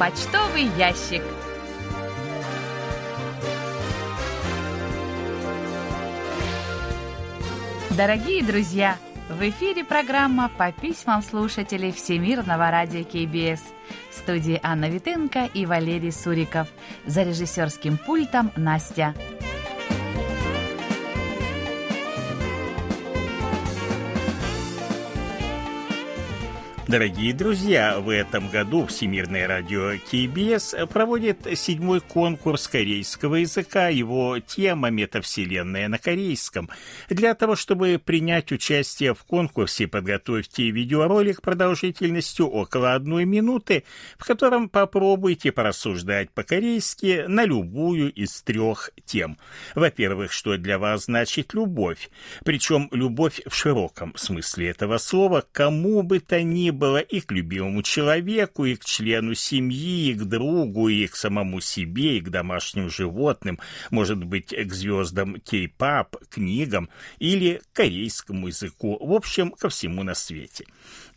Почтовый ящик. Дорогие друзья, в эфире программа по письмам слушателей Всемирного радио КБС. В студии Анна Витенко и Валерий Суриков. За режиссерским пультом Настя. Дорогие друзья, в этом году Всемирное радио КБС проводит седьмой конкурс корейского языка. Его тема «Метавселенная на корейском». Для того, чтобы принять участие в конкурсе, подготовьте видеоролик продолжительностью около одной минуты, в котором попробуйте порассуждать по-корейски на любую из трех тем. Во-первых, что для вас значит любовь, причем любовь в широком смысле этого слова, кому бы то ни было было и к любимому человеку, и к члену семьи, и к другу, и к самому себе, и к домашним животным, может быть, к звездам кей-пап, книгам или корейскому языку, в общем, ко всему на свете.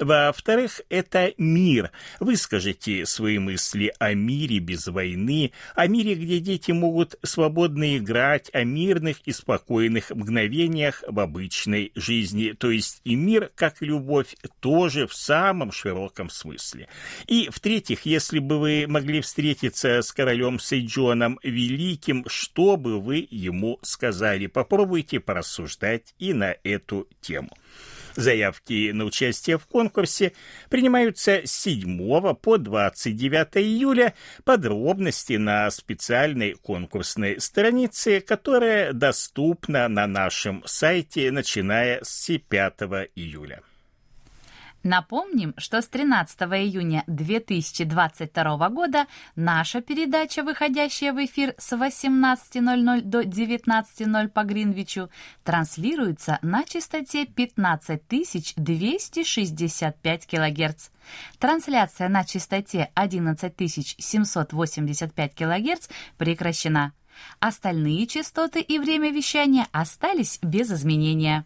Во-вторых, это мир. Выскажите свои мысли о мире без войны, о мире, где дети могут свободно играть, о мирных и спокойных мгновениях в обычной жизни. То есть и мир, как и любовь, тоже в самом широком смысле. И, в-третьих, если бы вы могли встретиться с королем Сейджоном Великим, что бы вы ему сказали? Попробуйте порассуждать и на эту тему. Заявки на участие в конкурсе принимаются с 7 по 29 июля. Подробности на специальной конкурсной странице, которая доступна на нашем сайте, начиная с 5 июля. Напомним, что с 13 июня 2022 года наша передача, выходящая в эфир с 18.00 до 19.00 по Гринвичу, транслируется на частоте 15265 кГц. Трансляция на частоте 11785 кГц прекращена. Остальные частоты и время вещания остались без изменения.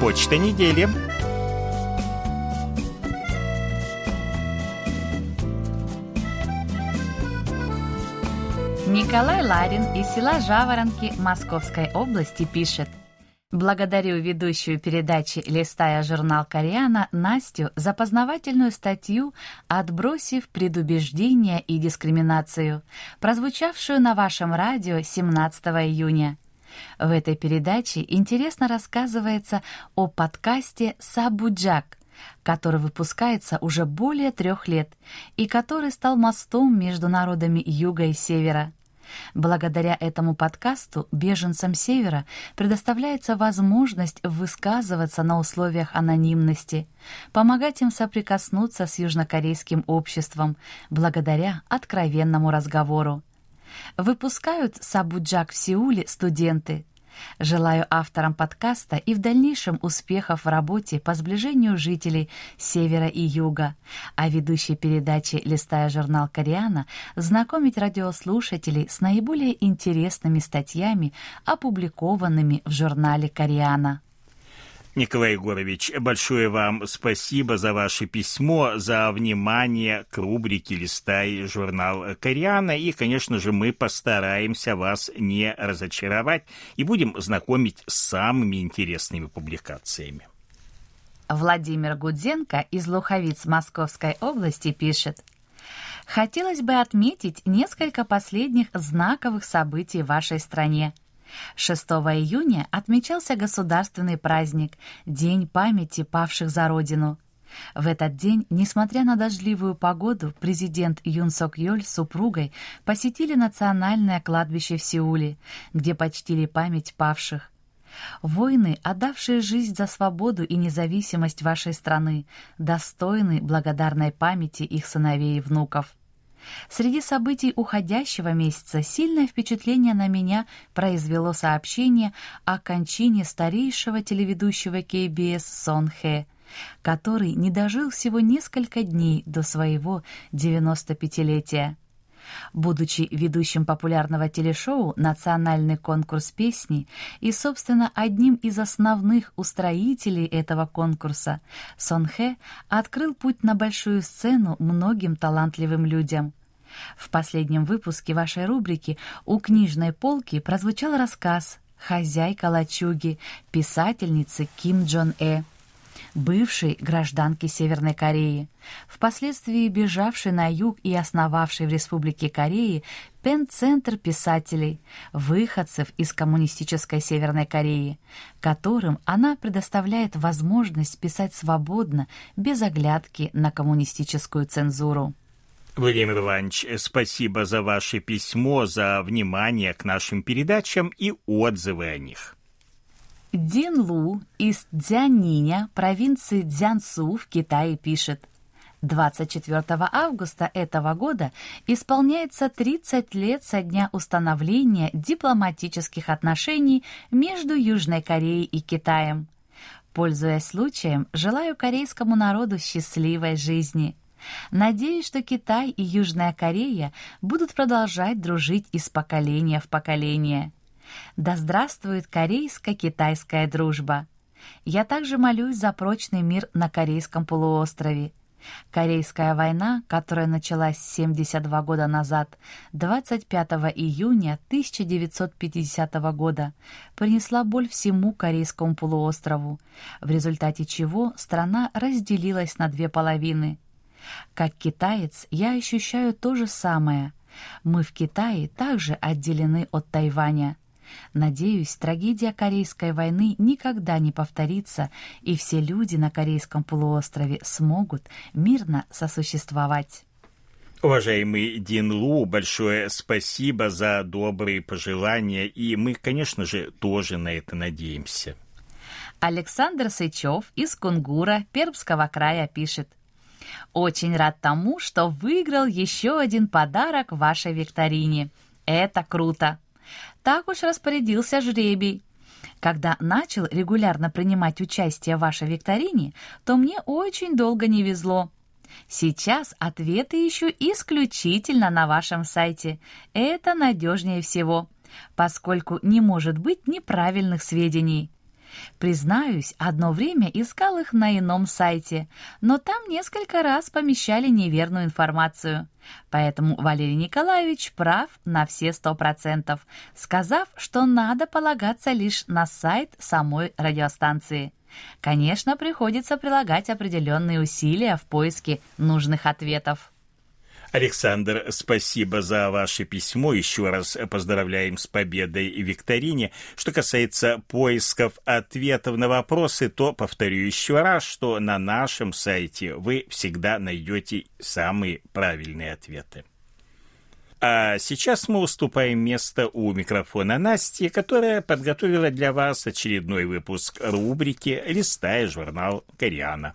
Почта недели. Николай Ларин из села Жаворонки Московской области пишет. Благодарю ведущую передачи «Листая журнал Кориана» Настю за познавательную статью «Отбросив предубеждения и дискриминацию», прозвучавшую на вашем радио 17 июня. В этой передаче интересно рассказывается о подкасте «Сабуджак», который выпускается уже более трех лет и который стал мостом между народами Юга и Севера. Благодаря этому подкасту беженцам Севера предоставляется возможность высказываться на условиях анонимности, помогать им соприкоснуться с южнокорейским обществом благодаря откровенному разговору. Выпускают Сабуджак в Сеуле студенты. Желаю авторам подкаста и в дальнейшем успехов в работе по сближению жителей Севера и Юга, а ведущей передачи «Листая журнал Кориана» знакомить радиослушателей с наиболее интересными статьями, опубликованными в журнале «Кориана». Николай Егорович, большое вам спасибо за ваше письмо, за внимание к рубрике «Листай журнал Кориана». И, конечно же, мы постараемся вас не разочаровать и будем знакомить с самыми интересными публикациями. Владимир Гудзенко из Луховиц Московской области пишет. Хотелось бы отметить несколько последних знаковых событий в вашей стране – 6 июня отмечался государственный праздник – День памяти павших за Родину. В этот день, несмотря на дождливую погоду, президент Юн Сок Йоль с супругой посетили национальное кладбище в Сеуле, где почтили память павших. Воины, отдавшие жизнь за свободу и независимость вашей страны, достойны благодарной памяти их сыновей и внуков. Среди событий уходящего месяца сильное впечатление на меня произвело сообщение о кончине старейшего телеведущего КБС Сон Хэ, который не дожил всего несколько дней до своего 95-летия. Будучи ведущим популярного телешоу «Национальный конкурс песни» и, собственно, одним из основных устроителей этого конкурса, Сон Хэ открыл путь на большую сцену многим талантливым людям. В последнем выпуске вашей рубрики «У книжной полки» прозвучал рассказ «Хозяйка лачуги» писательницы Ким Джон Э бывшей гражданки Северной Кореи, впоследствии бежавшей на юг и основавшей в Республике Кореи Пен-центр писателей, выходцев из коммунистической Северной Кореи, которым она предоставляет возможность писать свободно, без оглядки на коммунистическую цензуру. Владимир Иванович, спасибо за ваше письмо, за внимание к нашим передачам и отзывы о них. Дин Лу из Дзяниня, провинции Дзянсу в Китае пишет. 24 августа этого года исполняется 30 лет со дня установления дипломатических отношений между Южной Кореей и Китаем. Пользуясь случаем, желаю корейскому народу счастливой жизни. Надеюсь, что Китай и Южная Корея будут продолжать дружить из поколения в поколение. Да здравствует корейско-китайская дружба! Я также молюсь за прочный мир на Корейском полуострове. Корейская война, которая началась 72 года назад, 25 июня 1950 года, принесла боль всему Корейскому полуострову, в результате чего страна разделилась на две половины. Как китаец я ощущаю то же самое. Мы в Китае также отделены от Тайваня. Надеюсь, трагедия Корейской войны никогда не повторится, и все люди на Корейском полуострове смогут мирно сосуществовать. Уважаемый Дин Лу, большое спасибо за добрые пожелания, и мы, конечно же, тоже на это надеемся. Александр Сычев из Кунгура Пермского края пишет. Очень рад тому, что выиграл еще один подарок вашей викторине. Это круто! Так уж распорядился жребий. Когда начал регулярно принимать участие в вашей викторине, то мне очень долго не везло. Сейчас ответы ищу исключительно на вашем сайте. Это надежнее всего, поскольку не может быть неправильных сведений. Признаюсь, одно время искал их на ином сайте, но там несколько раз помещали неверную информацию. Поэтому Валерий Николаевич прав на все сто процентов, сказав, что надо полагаться лишь на сайт самой радиостанции. Конечно, приходится прилагать определенные усилия в поиске нужных ответов. Александр, спасибо за ваше письмо. Еще раз поздравляем с победой в викторине. Что касается поисков ответов на вопросы, то повторю еще раз, что на нашем сайте вы всегда найдете самые правильные ответы. А сейчас мы уступаем место у микрофона Насти, которая подготовила для вас очередной выпуск рубрики «Листая журнал Кориана».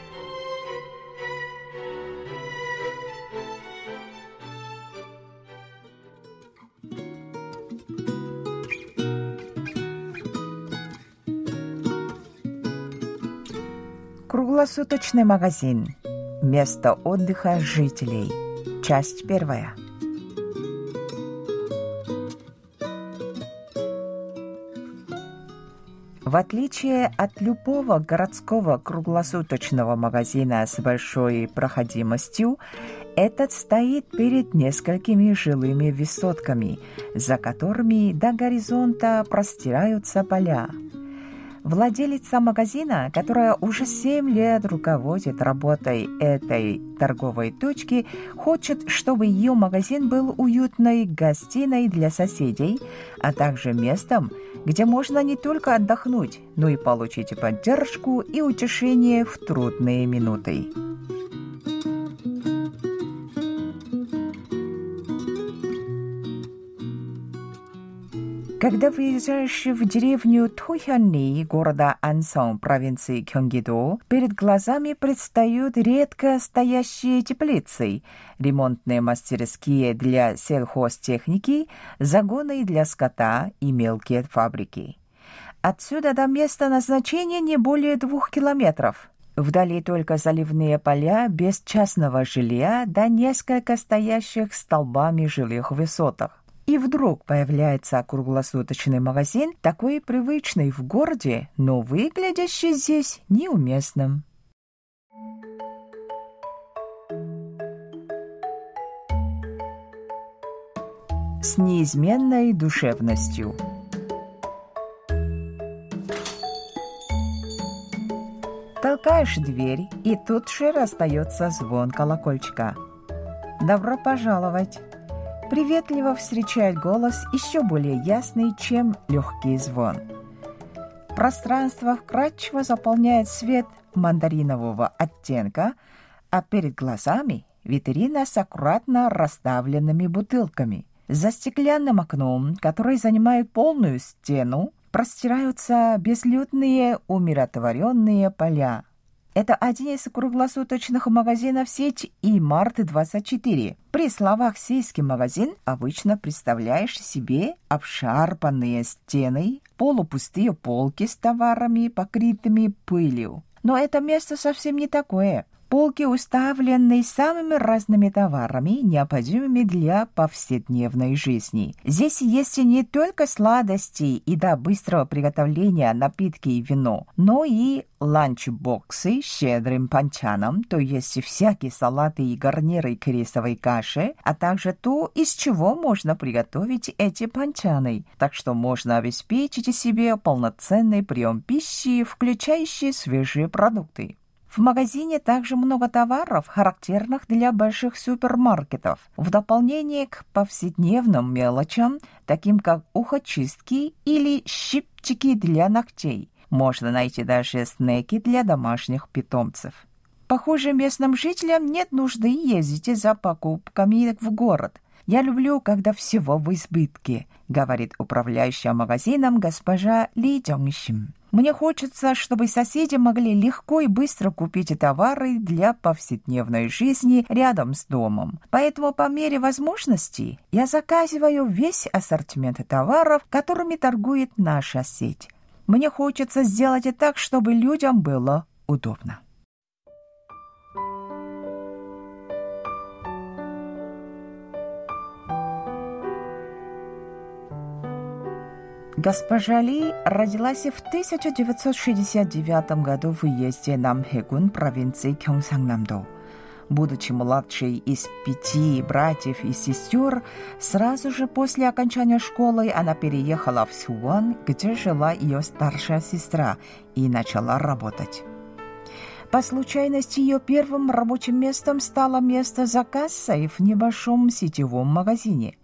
Круглосуточный магазин. Место отдыха жителей. Часть первая. В отличие от любого городского круглосуточного магазина с большой проходимостью, этот стоит перед несколькими жилыми высотками, за которыми до горизонта простираются поля. Владелица магазина, которая уже 7 лет руководит работой этой торговой точки, хочет, чтобы ее магазин был уютной гостиной для соседей, а также местом, где можно не только отдохнуть, но и получить поддержку и утешение в трудные минуты. Когда выезжаешь в деревню Тухянли города Ансон, провинции Кёнгидо, перед глазами предстают редко стоящие теплицы, ремонтные мастерские для сельхозтехники, загоны для скота и мелкие фабрики. Отсюда до места назначения не более двух километров. Вдали только заливные поля без частного жилья да несколько стоящих столбами жилых высотах. И вдруг появляется круглосуточный магазин, такой привычный в городе, но выглядящий здесь неуместным. С неизменной душевностью. Толкаешь дверь, и тут же расстается звон колокольчика. «Добро пожаловать!» Приветливо встречает голос еще более ясный, чем легкий звон. Пространство вкрадчиво заполняет свет мандаринового оттенка, а перед глазами витрина с аккуратно расставленными бутылками. За стеклянным окном, которое занимает полную стену, простираются безлюдные умиротворенные поля. Это один из круглосуточных магазинов сети и Март-24. При словах «сельский магазин» обычно представляешь себе обшарпанные стены, полупустые полки с товарами, покрытыми пылью. Но это место совсем не такое. Полки уставлены самыми разными товарами, необходимыми для повседневной жизни. Здесь есть не только сладости и до быстрого приготовления напитки и вино, но и ланчбоксы с щедрым панчаном, то есть всякие салаты и гарниры к рисовой каше, а также то, из чего можно приготовить эти панчаны. Так что можно обеспечить себе полноценный прием пищи, включающий свежие продукты. В магазине также много товаров, характерных для больших супермаркетов, в дополнение к повседневным мелочам, таким как ухочистки или щипчики для ногтей. Можно найти даже снеки для домашних питомцев. Похоже, местным жителям нет нужды ездить за покупками в город. Я люблю, когда всего в избытке, говорит управляющая магазином госпожа Ли Джонгшим. Мне хочется, чтобы соседи могли легко и быстро купить товары для повседневной жизни рядом с домом. Поэтому по мере возможности я заказываю весь ассортимент товаров, которыми торгует наша сеть. Мне хочется сделать так, чтобы людям было удобно. Госпожа Ли родилась в 1969 году в уезде Намхэгун провинции Кёнгсангнамдо. Будучи младшей из пяти братьев и сестер, сразу же после окончания школы она переехала в Сюан, где жила ее старшая сестра, и начала работать. По случайности ее первым рабочим местом стало место за кассой в небольшом сетевом магазине.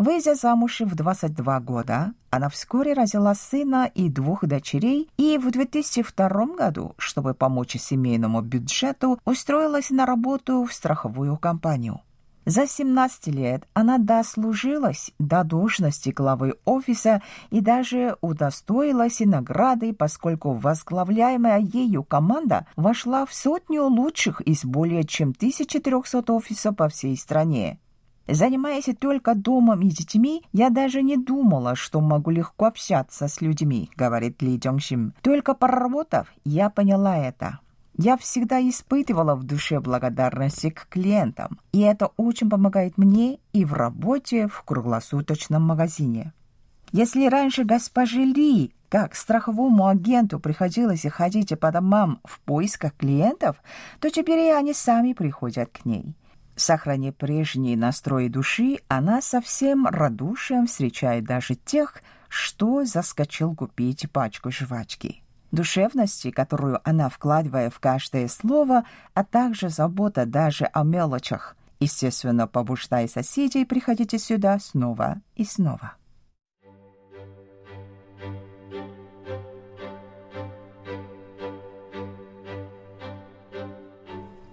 Выйдя замуж в 22 года, она вскоре родила сына и двух дочерей и в 2002 году, чтобы помочь семейному бюджету, устроилась на работу в страховую компанию. За 17 лет она дослужилась до должности главы офиса и даже удостоилась награды, поскольку возглавляемая ею команда вошла в сотню лучших из более чем 1300 офисов по всей стране. Занимаясь только домом и детьми, я даже не думала, что могу легко общаться с людьми, говорит Ли Джонгшим. Только поработав, я поняла это. Я всегда испытывала в душе благодарность к клиентам, и это очень помогает мне и в работе в круглосуточном магазине. Если раньше госпоже Ли как страховому агенту приходилось ходить по домам в поисках клиентов, то теперь и они сами приходят к ней. Сохраняя прежний настрой души, она совсем радушием встречает даже тех, что заскочил купить пачку жвачки. Душевности, которую она вкладывает в каждое слово, а также забота даже о мелочах, естественно, побуждая соседей приходить сюда снова и снова.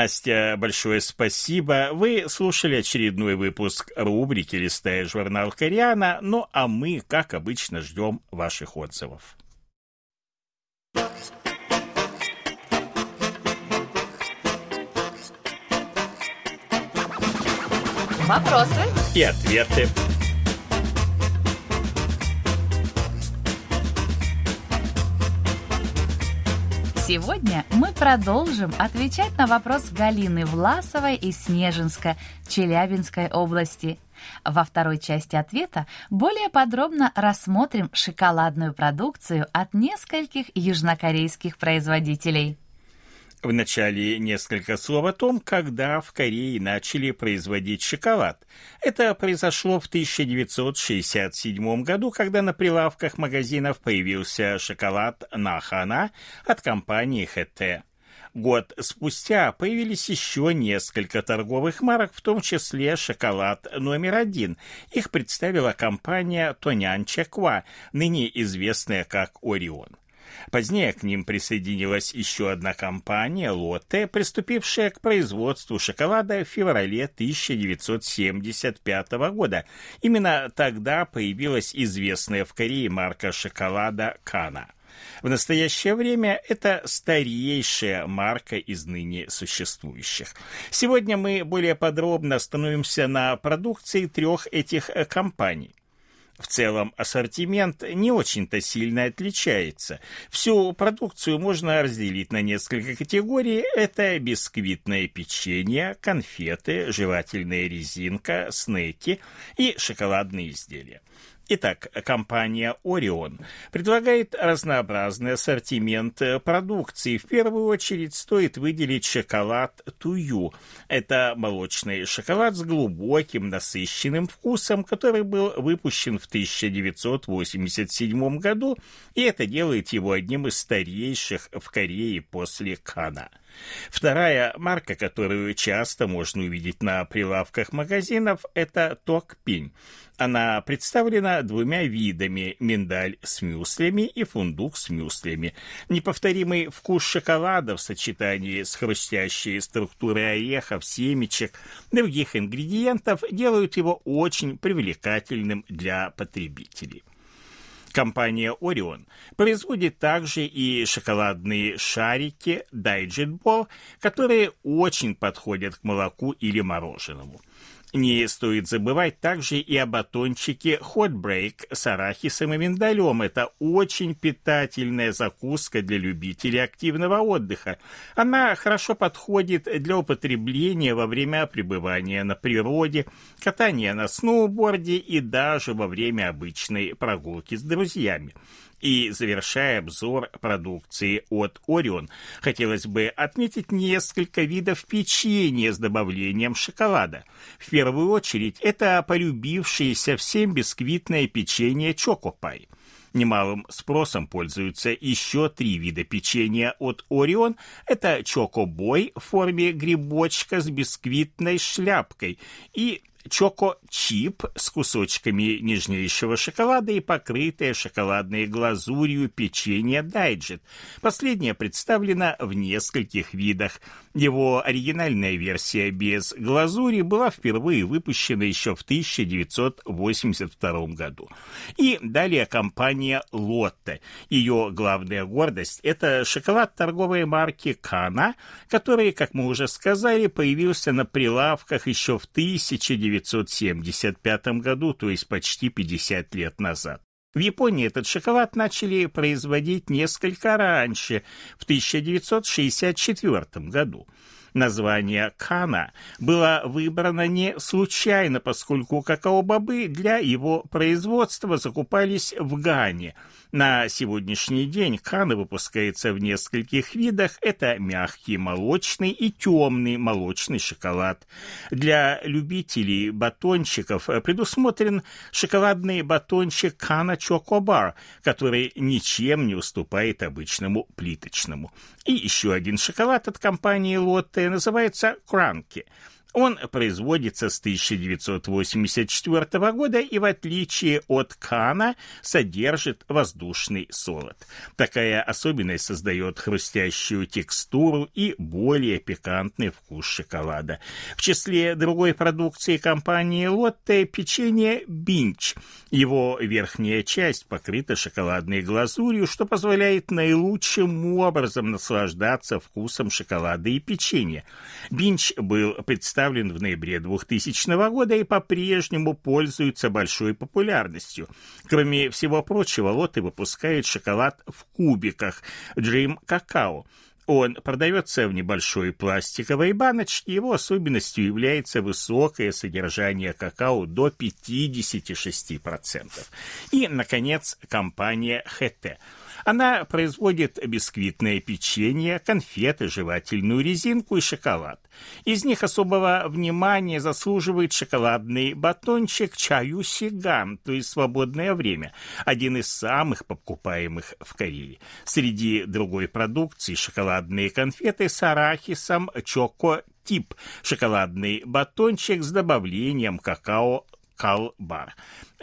Настя, большое спасибо. Вы слушали очередной выпуск рубрики «Листая журнал Кориана», ну а мы, как обычно, ждем ваших отзывов. Вопросы и ответы. Сегодня мы продолжим отвечать на вопрос Галины Власовой из Снежинска, Челябинской области. Во второй части ответа более подробно рассмотрим шоколадную продукцию от нескольких южнокорейских производителей. Вначале несколько слов о том, когда в Корее начали производить шоколад. Это произошло в 1967 году, когда на прилавках магазинов появился шоколад Нахана от компании ХТ. Год спустя появились еще несколько торговых марок, в том числе шоколад номер один. Их представила компания Тонян Чеква, ныне известная как Орион. Позднее к ним присоединилась еще одна компания Лотте, приступившая к производству шоколада в феврале 1975 года. Именно тогда появилась известная в Корее марка шоколада Кана. В настоящее время это старейшая марка из ныне существующих. Сегодня мы более подробно остановимся на продукции трех этих компаний. В целом ассортимент не очень-то сильно отличается. Всю продукцию можно разделить на несколько категорий. Это бисквитное печенье, конфеты, жевательная резинка, снеки и шоколадные изделия. Итак, компания Orion предлагает разнообразный ассортимент продукции. В первую очередь стоит выделить шоколад Тую. Это молочный шоколад с глубоким насыщенным вкусом, который был выпущен в 1987 году, и это делает его одним из старейших в Корее после Кана. Вторая марка, которую часто можно увидеть на прилавках магазинов, это Токпинь. Она представлена двумя видами – миндаль с мюслями и фундук с мюслями. Неповторимый вкус шоколада в сочетании с хрустящей структурой орехов, семечек, других ингредиентов делают его очень привлекательным для потребителей. Компания Orion производит также и шоколадные шарики Digit Ball, которые очень подходят к молоку или мороженому. Не стоит забывать также и о батончике Hot с арахисом и миндалем. Это очень питательная закуска для любителей активного отдыха. Она хорошо подходит для употребления во время пребывания на природе, катания на сноуборде и даже во время обычной прогулки с друзьями. И завершая обзор продукции от Орион, хотелось бы отметить несколько видов печенья с добавлением шоколада. В первую очередь это полюбившееся всем бисквитное печенье Чокопай. Немалым спросом пользуются еще три вида печенья от Орион. Это Чокобой в форме грибочка с бисквитной шляпкой и чоко-чип с кусочками нежнейшего шоколада и покрытое шоколадной глазурью печенье дайджет. Последнее представлено в нескольких видах. Его оригинальная версия без глазури была впервые выпущена еще в 1982 году. И далее компания Лотте. Ее главная гордость – это шоколад торговой марки Кана, который, как мы уже сказали, появился на прилавках еще в 1975 году, то есть почти 50 лет назад. В Японии этот шоколад начали производить несколько раньше, в 1964 году. Название «Кана» было выбрано не случайно, поскольку какао-бобы для его производства закупались в Гане – на сегодняшний день кана выпускается в нескольких видах. Это мягкий молочный и темный молочный шоколад. Для любителей батончиков предусмотрен шоколадный батончик Кана Чокобар, который ничем не уступает обычному плиточному. И еще один шоколад от компании Лотте называется Кранки – он производится с 1984 года и, в отличие от Кана, содержит воздушный солод. Такая особенность создает хрустящую текстуру и более пикантный вкус шоколада. В числе другой продукции компании Лотте печенье Бинч. Его верхняя часть покрыта шоколадной глазурью, что позволяет наилучшим образом наслаждаться вкусом шоколада и печенья. Бинч был представлен представлен в ноябре 2000 года и по-прежнему пользуется большой популярностью. Кроме всего прочего, лоты выпускают шоколад в кубиках Dream Cacao. Он продается в небольшой пластиковой баночке. Его особенностью является высокое содержание какао до 56%. И, наконец, компания HT – она производит бисквитное печенье, конфеты, жевательную резинку и шоколад. Из них особого внимания заслуживает шоколадный батончик чаю сиган, то есть свободное время, один из самых покупаемых в Корее. Среди другой продукции шоколадные конфеты с арахисом Чоко Тип, шоколадный батончик с добавлением какао Калбар.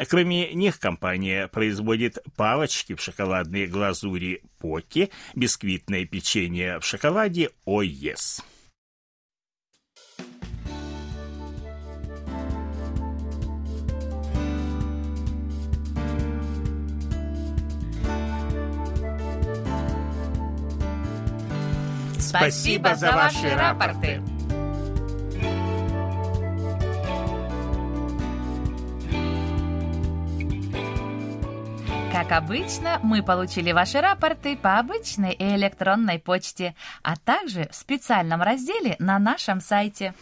Кроме них компания производит палочки в шоколадной глазури Поки, бисквитное печенье в шоколаде Оес. Спасибо за ваши рапорты. Как обычно, мы получили ваши рапорты по обычной и электронной почте, а также в специальном разделе на нашем сайте.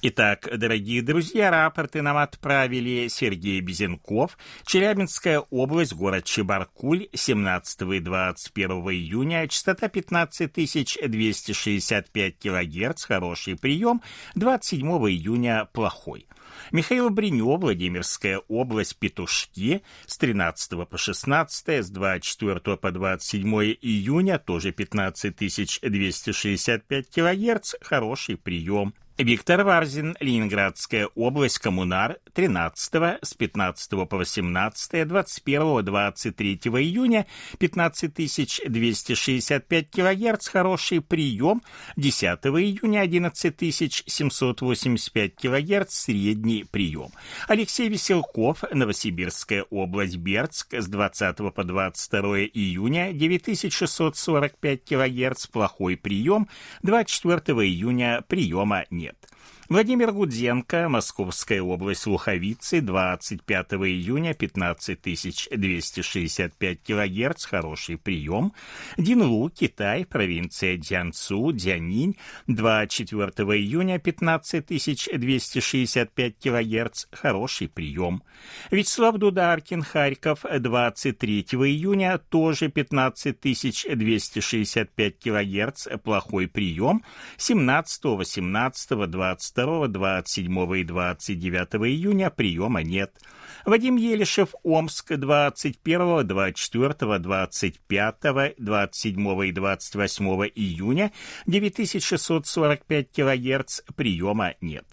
Итак, дорогие друзья, рапорты нам отправили Сергей Безенков, Челябинская область, город Чебаркуль, 17 и 21 июня, частота 15265 килогерц, хороший прием, 27 июня плохой. Михаил Бринев, Владимирская область, Петушки, с 13 по 16, с 24 по 27 июня, тоже 15265 килогерц, хороший прием. Виктор Варзин, Ленинградская область, Коммунар, 13 с 15 по 18, 21-23 июня, 15265 килогерц, хороший прием, 10 июня, 11785 килогерц, средний прием. Алексей Веселков, Новосибирская область, Бердск, с 20 по 22 июня, 9645 килогерц, плохой прием, 24 июня приема нет нет. Владимир Гудзенко, Московская область, Луховицы, 25 июня, 15265 килогерц, хороший прием. Динлу, Китай, провинция Дзянцу, Дзянинь, 24 июня, 15265 килогерц, хороший прием. Вячеслав Дударкин, Харьков, 23 июня, тоже 15265 килогерц, плохой прием. 17, 18, 20 22, 27 и 29 июня приема нет. Вадим Елишев, Омск, 21, 24, 25, 27 и 28 июня, 9645 килогерц, приема нет.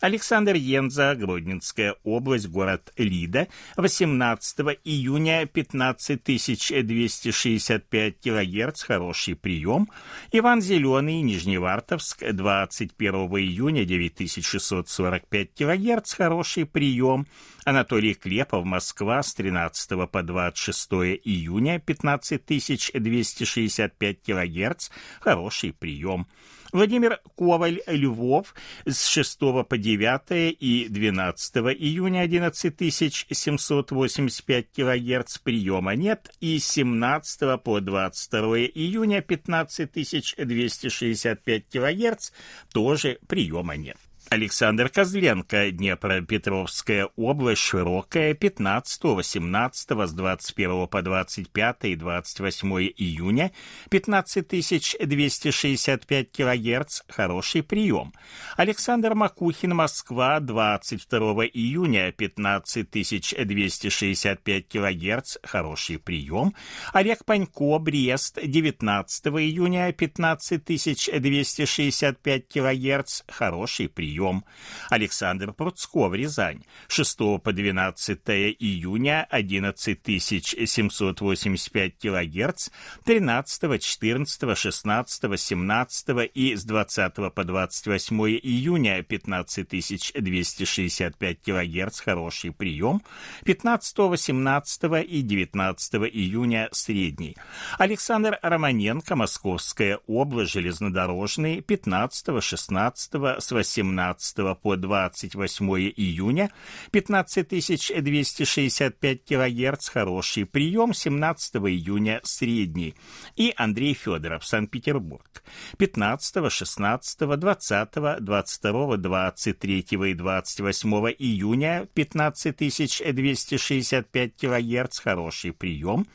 Александр Енза, Гродненская область, город Лида, 18 июня 15265 кГц, хороший прием. Иван Зеленый, Нижневартовск, 21 июня 9645 кГц, хороший прием. Анатолий Клепов, Москва, с 13 по 26 июня 15265 кГц, хороший прием. Владимир Коваль, Львов, с 6 по 9 и 12 июня 11785 кГц приема нет, и с 17 по 22 июня 15265 кГц тоже приема нет. Александр Козленко, Днепропетровская область, широкая, 15, 18, с 21 по 25 и 28 июня, 15265 кГц, хороший прием. Александр Макухин, Москва, 22 июня, 15265 кГц, хороший прием. Олег Панько, Брест, 19 июня, 15265 кГц, хороший прием прием. Александр Пруцков, Рязань, 6 по 12 июня 11785 кГц, 13, 14, 16, 17 и с 20 по 28 июня 15265 кГц, хороший прием, 15, 18 и 19 июня средний. Александр Романенко, Московская область, железнодорожный, 15, 16, с 18 17 по 28 июня 15265 кГц хороший прием, 17 июня средний. И Андрей Федоров, Санкт-Петербург. 15, 16, 20, 22, 23 и 28 июня 15265 кГц хороший прием.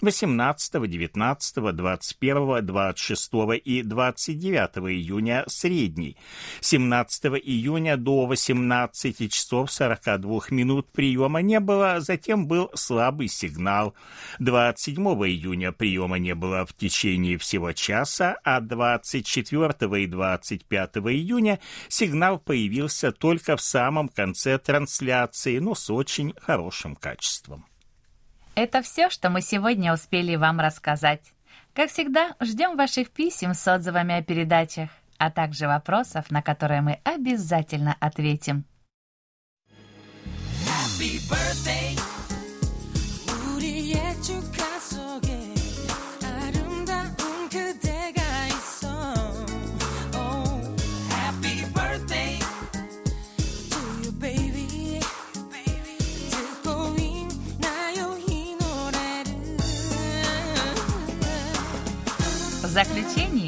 18, 19, 21, 26 и 29 июня средний. 17 июня до 18 часов 42 минут приема не было, затем был слабый сигнал. 27 июня приема не было в течение всего часа, а 24 и 25 июня сигнал появился только в самом конце трансляции, но с очень хорошим качеством. Это все, что мы сегодня успели вам рассказать. Как всегда, ждем ваших писем с отзывами о передачах, а также вопросов, на которые мы обязательно ответим. Happy birthday. заключении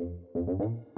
Thank you.